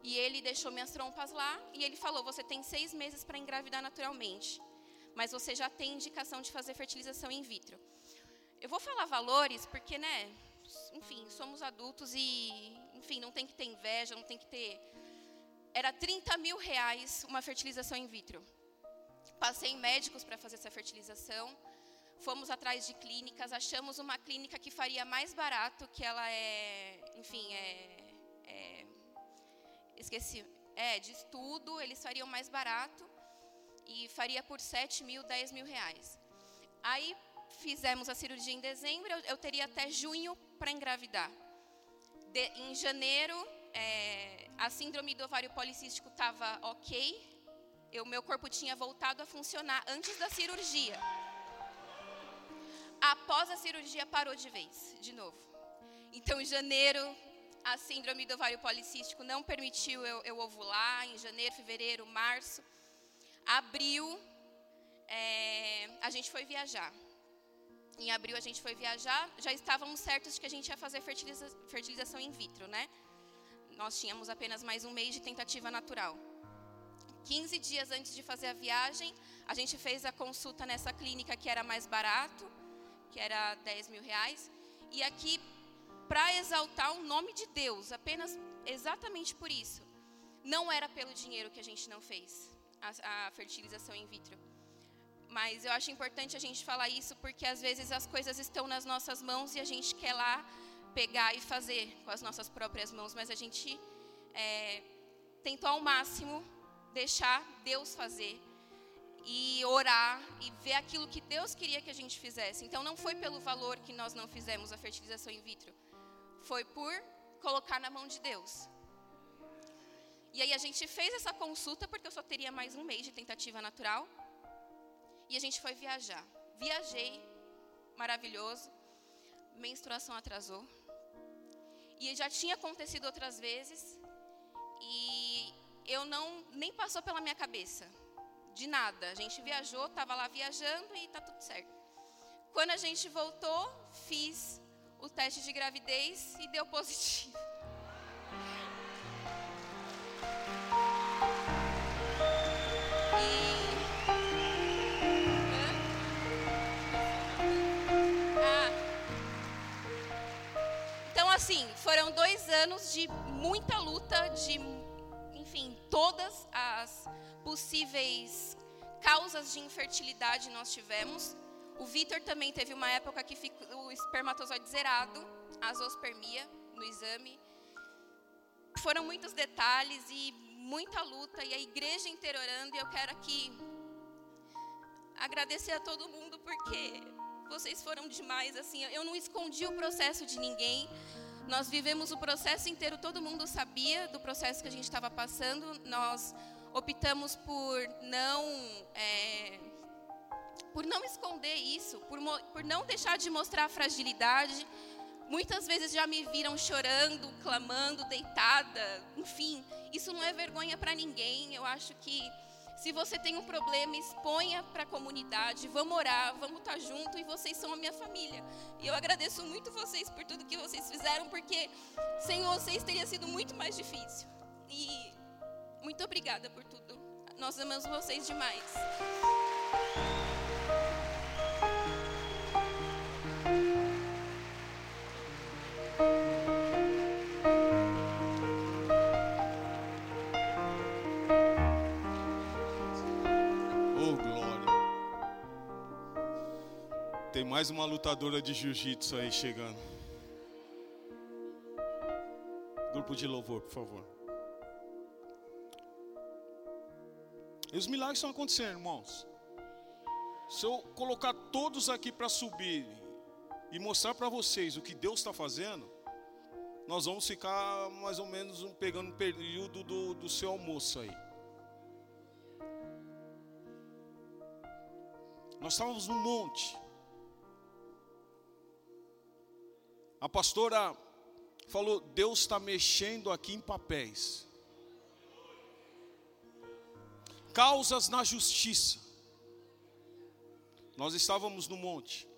E ele deixou minhas trompas lá e ele falou: você tem seis meses para engravidar naturalmente mas você já tem indicação de fazer fertilização in vitro. Eu vou falar valores porque, né, enfim, somos adultos e, enfim, não tem que ter inveja, não tem que ter. Era 30 mil reais uma fertilização in vitro. Passei em médicos para fazer essa fertilização. Fomos atrás de clínicas, achamos uma clínica que faria mais barato, que ela é, enfim, é, é esqueci, é de estudo, eles fariam mais barato e faria por 7 mil, 10 mil reais. Aí fizemos a cirurgia em dezembro, eu, eu teria até junho para engravidar. De, em janeiro, é, a síndrome do ovário policístico estava ok, o meu corpo tinha voltado a funcionar antes da cirurgia. Após a cirurgia, parou de vez, de novo. Então, em janeiro, a síndrome do ovário policístico não permitiu eu, eu ovular. Em janeiro, fevereiro, março, Abril, é, a gente foi viajar. Em abril a gente foi viajar, já estávamos certos de que a gente ia fazer fertiliza, fertilização in vitro, né? Nós tínhamos apenas mais um mês de tentativa natural. 15 dias antes de fazer a viagem, a gente fez a consulta nessa clínica que era mais barato, que era 10 mil reais. E aqui, para exaltar o nome de Deus, apenas exatamente por isso, não era pelo dinheiro que a gente não fez a, a fertilização in vitro. Mas eu acho importante a gente falar isso porque às vezes as coisas estão nas nossas mãos e a gente quer lá pegar e fazer com as nossas próprias mãos, mas a gente é, tentou ao máximo deixar Deus fazer e orar e ver aquilo que Deus queria que a gente fizesse. Então não foi pelo valor que nós não fizemos a fertilização in vitro, foi por colocar na mão de Deus. E aí a gente fez essa consulta porque eu só teria mais um mês de tentativa natural. E a gente foi viajar. Viajei, maravilhoso. Menstruação atrasou. E já tinha acontecido outras vezes. E eu não nem passou pela minha cabeça de nada. A gente viajou, estava lá viajando e tá tudo certo. Quando a gente voltou, fiz o teste de gravidez e deu positivo. assim, foram dois anos de muita luta, de, enfim, todas as possíveis causas de infertilidade nós tivemos. O Vitor também teve uma época que ficou o espermatozoide zerado, azospermia, no exame. foram muitos detalhes e muita luta e a igreja inteira orando. E eu quero aqui agradecer a todo mundo porque vocês foram demais. Assim, eu não escondi o processo de ninguém. Nós vivemos o processo inteiro. Todo mundo sabia do processo que a gente estava passando. Nós optamos por não é, por não esconder isso, por, por não deixar de mostrar a fragilidade. Muitas vezes já me viram chorando, clamando, deitada, enfim, isso não é vergonha para ninguém. Eu acho que se você tem um problema, exponha para a comunidade, vamos orar, vamos estar tá junto e vocês são a minha família. E eu agradeço muito vocês por tudo que vocês fizeram, porque sem vocês teria sido muito mais difícil. E muito obrigada por tudo. Nós amamos vocês demais. Mais uma lutadora de jiu-jitsu aí chegando. Grupo de louvor, por favor. E os milagres estão acontecendo, irmãos. Se eu colocar todos aqui para subir e mostrar para vocês o que Deus está fazendo, nós vamos ficar mais ou menos pegando um período do, do seu almoço aí. Nós estávamos no monte. A pastora falou: Deus está mexendo aqui em papéis. Causas na justiça. Nós estávamos no monte.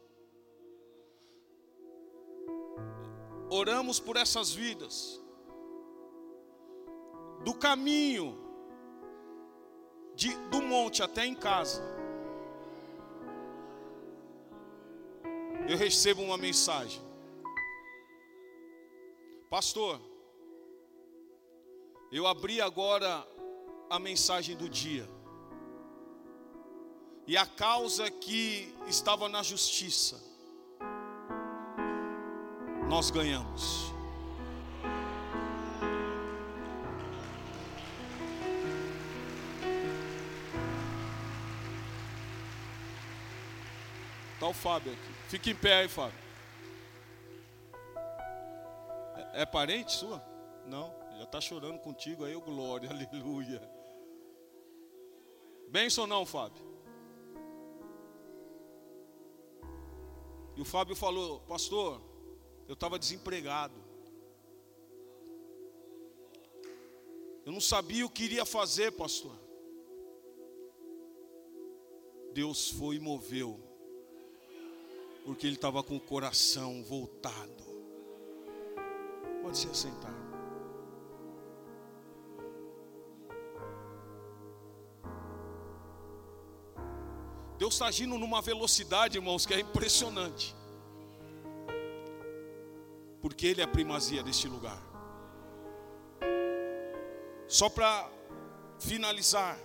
Oramos por essas vidas. Do caminho de, do monte até em casa. Eu recebo uma mensagem. Pastor, eu abri agora a mensagem do dia. E a causa que estava na justiça, nós ganhamos. Está o Fábio aqui. Fique em pé aí, Fábio. É parente sua? Não, já está chorando contigo aí, glória, aleluia. Benção não, Fábio? E o Fábio falou, pastor, eu estava desempregado. Eu não sabia o que iria fazer, pastor. Deus foi e moveu, porque ele estava com o coração voltado Pode se assentar. Deus está agindo numa velocidade, irmãos, que é impressionante. Porque Ele é a primazia deste lugar. Só para finalizar.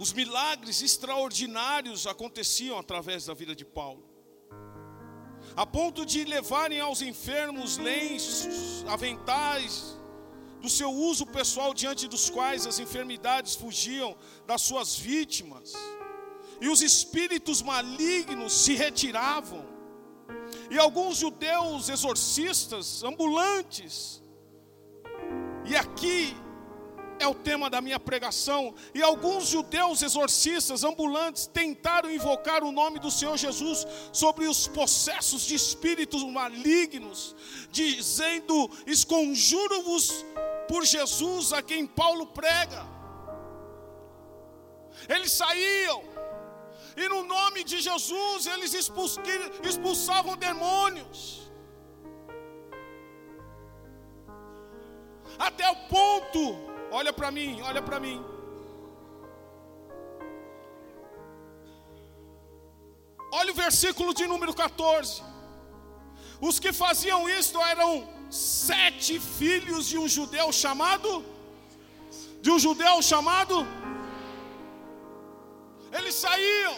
Os milagres extraordinários aconteciam através da vida de Paulo a ponto de levarem aos enfermos lenços, aventais, do seu uso pessoal diante dos quais as enfermidades fugiam das suas vítimas, e os espíritos malignos se retiravam, e alguns judeus exorcistas ambulantes, e aqui é o tema da minha pregação. E alguns judeus exorcistas ambulantes tentaram invocar o nome do Senhor Jesus sobre os processos de espíritos malignos, dizendo: Esconjuro-vos por Jesus a quem Paulo prega. Eles saíam, e no nome de Jesus eles expulsavam demônios. Até o ponto Olha para mim, olha para mim. Olha o versículo de número 14. Os que faziam isto eram sete filhos de um judeu chamado de um judeu chamado eles saíam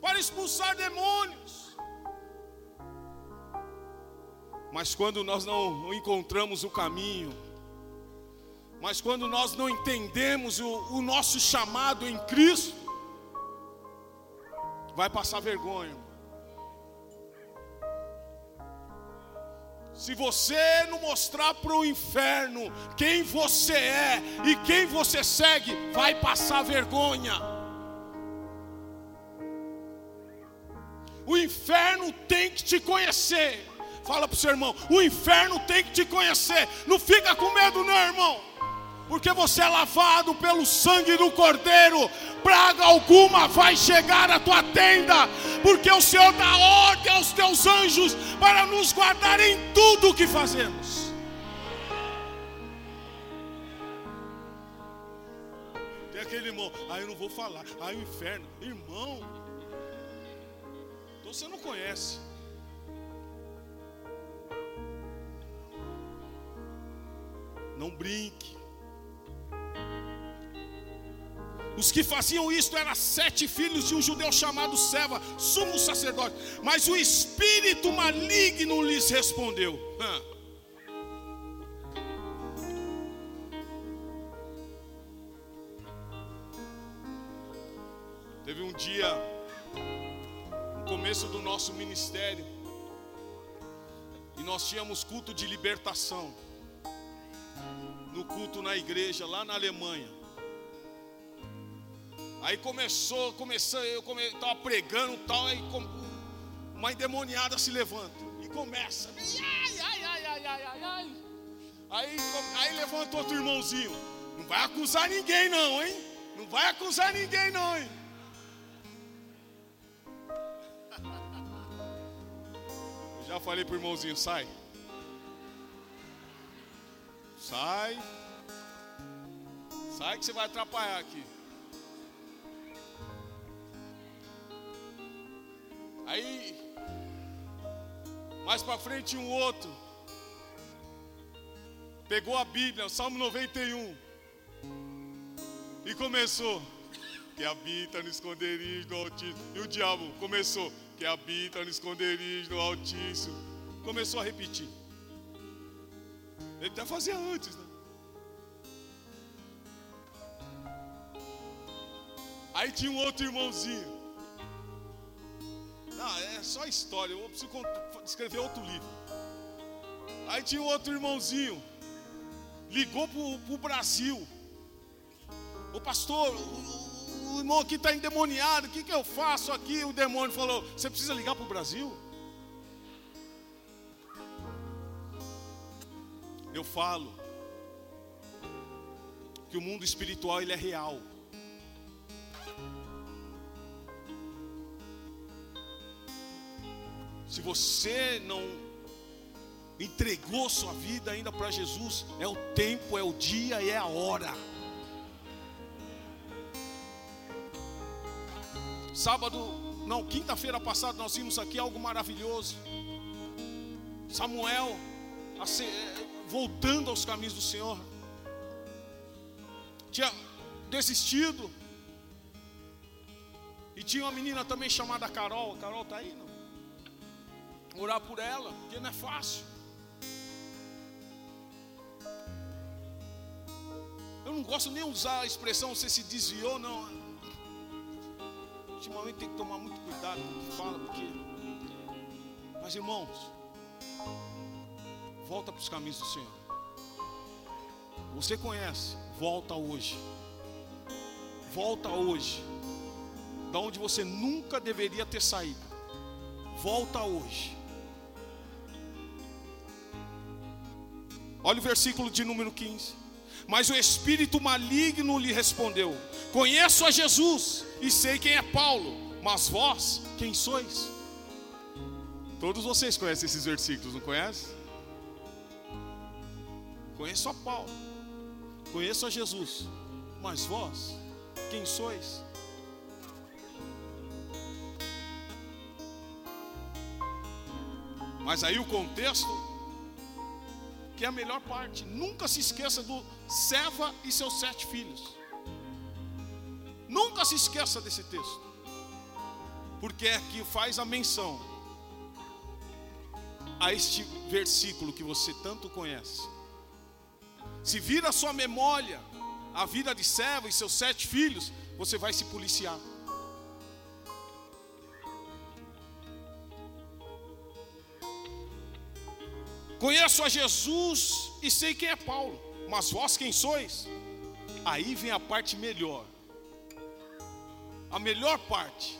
para expulsar demônios. Mas quando nós não encontramos o caminho, mas quando nós não entendemos o, o nosso chamado em Cristo, vai passar vergonha. Se você não mostrar para o inferno quem você é e quem você segue, vai passar vergonha. O inferno tem que te conhecer. Fala para o seu irmão: o inferno tem que te conhecer. Não fica com medo, não, irmão. Porque você é lavado pelo sangue do Cordeiro, praga alguma vai chegar à tua tenda, porque o Senhor dá ordem aos teus anjos para nos guardar em tudo o que fazemos. Tem aquele irmão, ah, eu não vou falar, ah, o inferno, irmão, então você não conhece. Não brinque. Os que faziam isto eram sete filhos de um judeu chamado Seva, sumo sacerdote. Mas o espírito maligno lhes respondeu. Teve um dia, no começo do nosso ministério, e nós tínhamos culto de libertação no culto na igreja lá na Alemanha. Aí começou, começou, eu estava pregando tal, aí uma endemoniada se levanta e começa. Ai, ai, ai, ai, ai, ai, ai. Aí, aí levanta outro irmãozinho. Não vai acusar ninguém não, hein? Não vai acusar ninguém não, hein? Eu já falei pro irmãozinho, sai. Sai. Sai que você vai atrapalhar aqui. Aí, mais para frente, um outro pegou a Bíblia, o Salmo 91, e começou: Que habita no esconderijo do Altíssimo. E o diabo começou: Que habita no esconderijo do Altíssimo. Começou a repetir. Ele até fazia antes, né? Aí tinha um outro irmãozinho. Não, é só história. Eu preciso escrever outro livro. Aí tinha outro irmãozinho. Ligou para o Brasil. O pastor, o, o irmão aqui está endemoniado. O que, que eu faço aqui? O demônio falou: Você precisa ligar para o Brasil? Eu falo que o mundo espiritual ele é real. Se você não entregou sua vida ainda para Jesus, é o tempo, é o dia e é a hora. Sábado, não, quinta-feira passada nós vimos aqui algo maravilhoso. Samuel voltando aos caminhos do Senhor. Tinha desistido. E tinha uma menina também chamada Carol. Carol está aí, não? Orar por ela, porque não é fácil. Eu não gosto nem usar a expressão você se desviou, não. Ultimamente tem que tomar muito cuidado com o que fala, porque. Mas irmãos, volta para os caminhos do Senhor. Você conhece, volta hoje. Volta hoje. Da onde você nunca deveria ter saído. Volta hoje. Olha o versículo de número 15. Mas o espírito maligno lhe respondeu: Conheço a Jesus e sei quem é Paulo, mas vós, quem sois? Todos vocês conhecem esses versículos, não conhecem? Conheço a Paulo, conheço a Jesus, mas vós, quem sois? Mas aí o contexto que é a melhor parte. Nunca se esqueça do Seva e seus sete filhos. Nunca se esqueça desse texto. Porque é que faz a menção a este versículo que você tanto conhece. Se vir a sua memória a vida de Seva e seus sete filhos, você vai se policiar. Conheço a Jesus e sei quem é Paulo, mas vós quem sois? Aí vem a parte melhor. A melhor parte.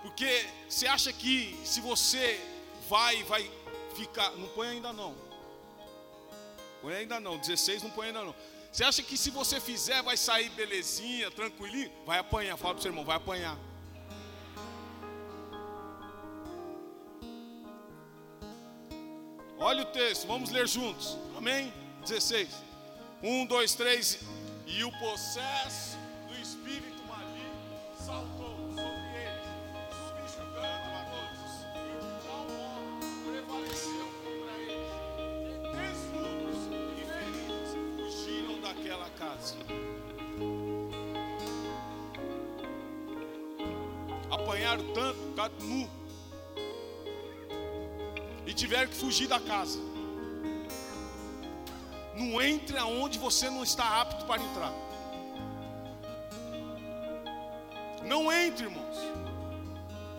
Porque você acha que se você vai, vai ficar. Não põe ainda não. Põe ainda não. 16 não põe ainda não. Você acha que se você fizer vai sair belezinha, tranquilinho? Vai apanhar. Fala para o seu irmão, vai apanhar. Olha o texto, vamos ler juntos. Amém? 16. 1, 2, 3. E o processo do espírito maligno saltou sobre eles, subjugando a todos. E tal modo prevaleceu contra eles. Desnudos e feridos fugiram daquela casa. Apanharam tanto, ficaram nu e que fugir da casa. Não entre aonde você não está apto para entrar. Não entre, irmãos.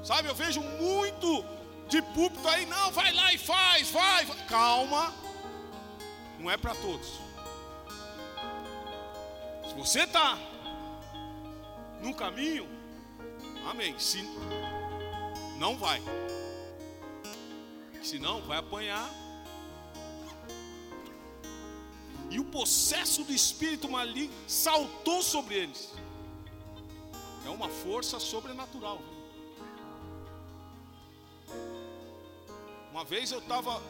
Sabe, eu vejo muito de púlpito aí, não, vai lá e faz, vai, vai. Calma. Não é para todos. Se você está no caminho, amém. Se não vai senão vai apanhar. E o processo do espírito maligno saltou sobre eles. É uma força sobrenatural. Uma vez eu estava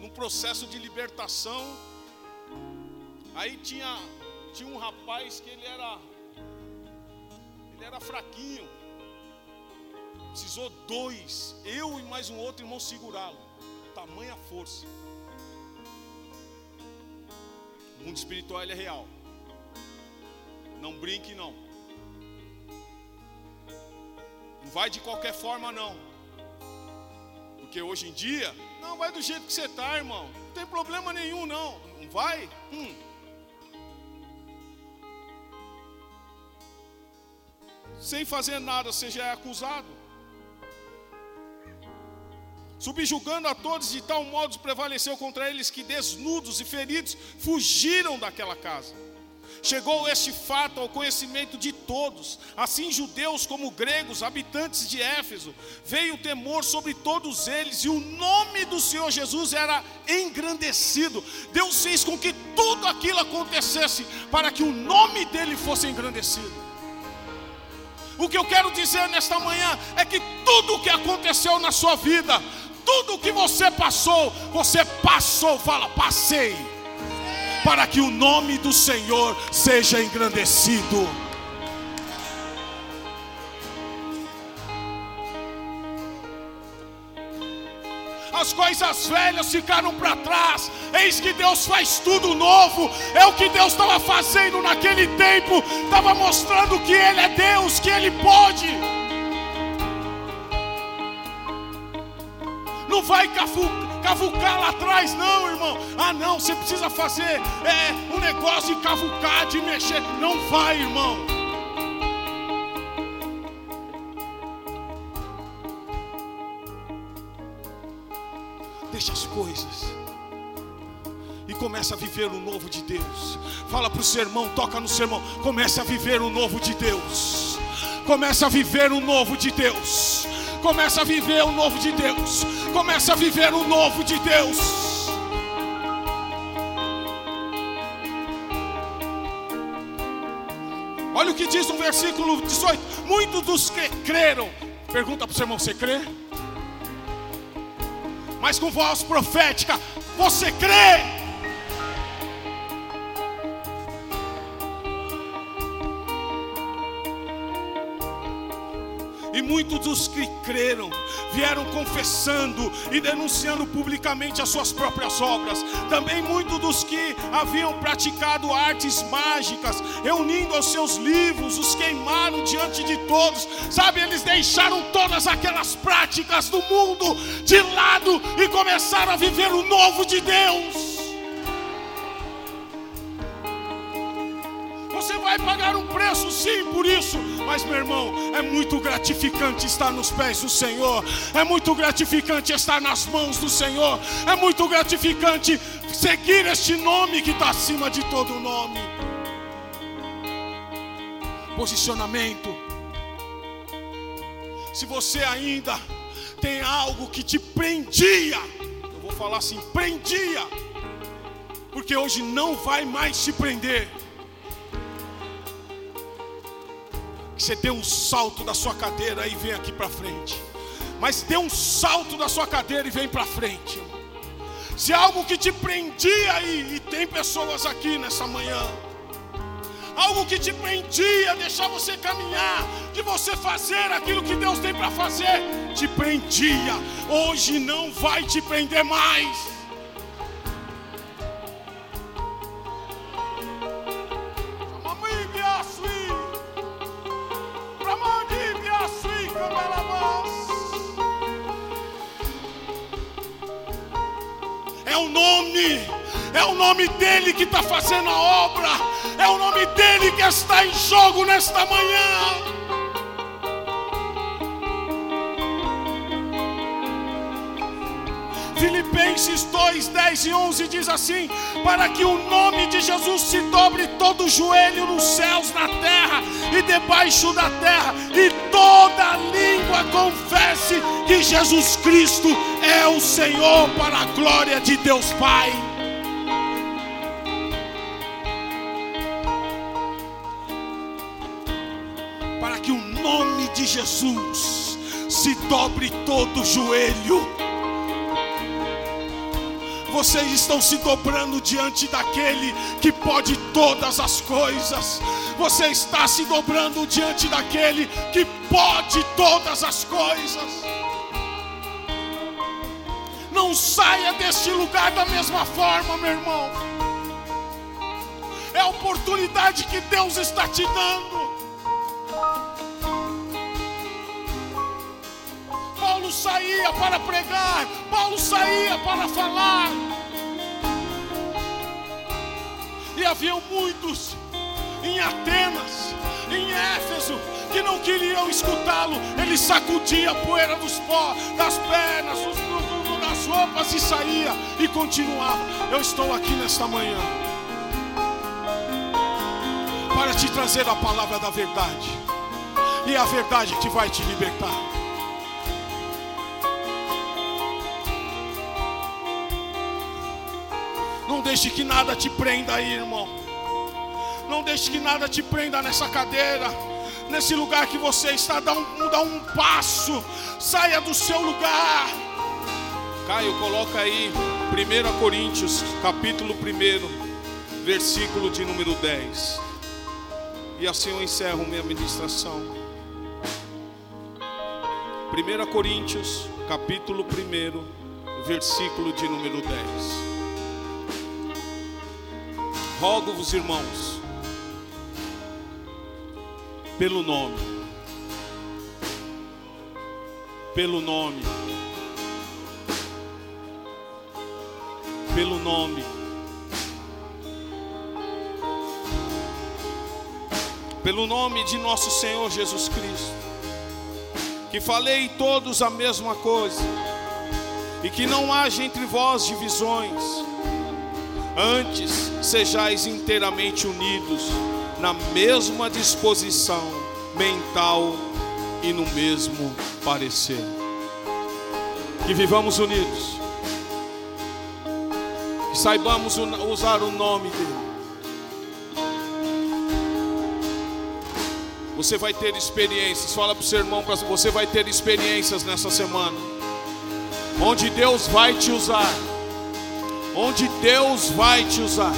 num processo de libertação. Aí tinha, tinha um rapaz que ele era ele era fraquinho. Precisou dois, eu e mais um outro irmão segurá-lo. Tamanha força. O mundo espiritual é real. Não brinque não. Não vai de qualquer forma não. Porque hoje em dia, não vai do jeito que você está, irmão. Não tem problema nenhum não. Não vai? Hum. Sem fazer nada, você já é acusado subjugando a todos de tal modo prevaleceu contra eles que desnudos e feridos fugiram daquela casa. Chegou este fato ao conhecimento de todos, assim judeus como gregos, habitantes de Éfeso. Veio o temor sobre todos eles e o nome do Senhor Jesus era engrandecido. Deus fez com que tudo aquilo acontecesse para que o nome dele fosse engrandecido. O que eu quero dizer nesta manhã é que tudo o que aconteceu na sua vida, tudo que você passou, você passou, fala, passei, para que o nome do Senhor seja engrandecido. as coisas velhas ficaram para trás. Eis que Deus faz tudo novo. É o que Deus estava fazendo naquele tempo, estava mostrando que Ele é Deus, que Ele pode. Vai cavucar lá atrás, não, irmão. Ah, não, você precisa fazer é, um negócio de cavucar, de mexer. Não vai, irmão. Deixa as coisas e começa a viver o novo de Deus. Fala para o seu irmão, toca no seu irmão, comece a viver o novo de Deus. Comece a viver o novo de Deus. Começa a viver o novo de Deus. Começa a viver o novo de Deus. Olha o que diz no versículo 18: Muitos dos que creram, pergunta para o seu irmão: Você crê? Mas com voz profética, você crê? E muitos dos que creram vieram confessando e denunciando publicamente as suas próprias obras. Também muitos dos que haviam praticado artes mágicas, reunindo aos seus livros, os queimaram diante de todos. Sabe, eles deixaram todas aquelas práticas do mundo de lado e começaram a viver o novo de Deus. Você vai pagar um preço sim por isso, mas meu irmão, é muito gratificante estar nos pés do Senhor, é muito gratificante estar nas mãos do Senhor, é muito gratificante seguir este nome que está acima de todo nome. Posicionamento. Se você ainda tem algo que te prendia, eu vou falar assim: prendia, porque hoje não vai mais te prender. Que você dê um salto da sua cadeira e vem aqui para frente. Mas dê um salto da sua cadeira e vem para frente. Se algo que te prendia aí, e tem pessoas aqui nessa manhã, algo que te prendia, deixar você caminhar, de você fazer aquilo que Deus tem para fazer, te prendia, hoje não vai te prender mais. Nome, é o nome dele que está fazendo a obra, é o nome dele que está em jogo nesta manhã. Filipenses 2, 10 e 11 diz assim: Para que o nome de Jesus se dobre todo joelho nos céus, na terra e debaixo da terra, e toda língua confesse que Jesus Cristo é o Senhor, para a glória de Deus Pai. Para que o nome de Jesus se dobre todo joelho vocês estão se dobrando diante daquele que pode todas as coisas. Você está se dobrando diante daquele que pode todas as coisas. Não saia deste lugar da mesma forma, meu irmão. É a oportunidade que Deus está te dando. Paulo saía para pregar, Paulo saía para falar. E haviam muitos em Atenas, em Éfeso, que não queriam escutá-lo. Ele sacudia a poeira dos pó, das pernas, dos, do, das roupas e saía e continuava. Eu estou aqui nesta manhã para te trazer a palavra da verdade. E é a verdade que vai te libertar. Deixe que nada te prenda aí, irmão. Não deixe que nada te prenda nessa cadeira, nesse lugar que você está. Dá um, dá um passo, saia do seu lugar. Caio, coloca aí 1 Coríntios, capítulo 1, versículo de número 10. E assim eu encerro minha ministração. 1 Coríntios, capítulo 1, versículo de número 10. Rogo-vos, irmãos, pelo nome, pelo nome, pelo nome, pelo nome de nosso Senhor Jesus Cristo, que falei todos a mesma coisa, e que não haja entre vós divisões, Antes, sejais inteiramente unidos na mesma disposição mental e no mesmo parecer. Que vivamos unidos. Que saibamos usar o nome dele. Você vai ter experiências. Fala para o seu irmão, você vai ter experiências nessa semana. Onde Deus vai te usar onde Deus vai te usar.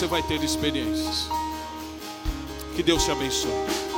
Você vai ter experiências. Que Deus te abençoe.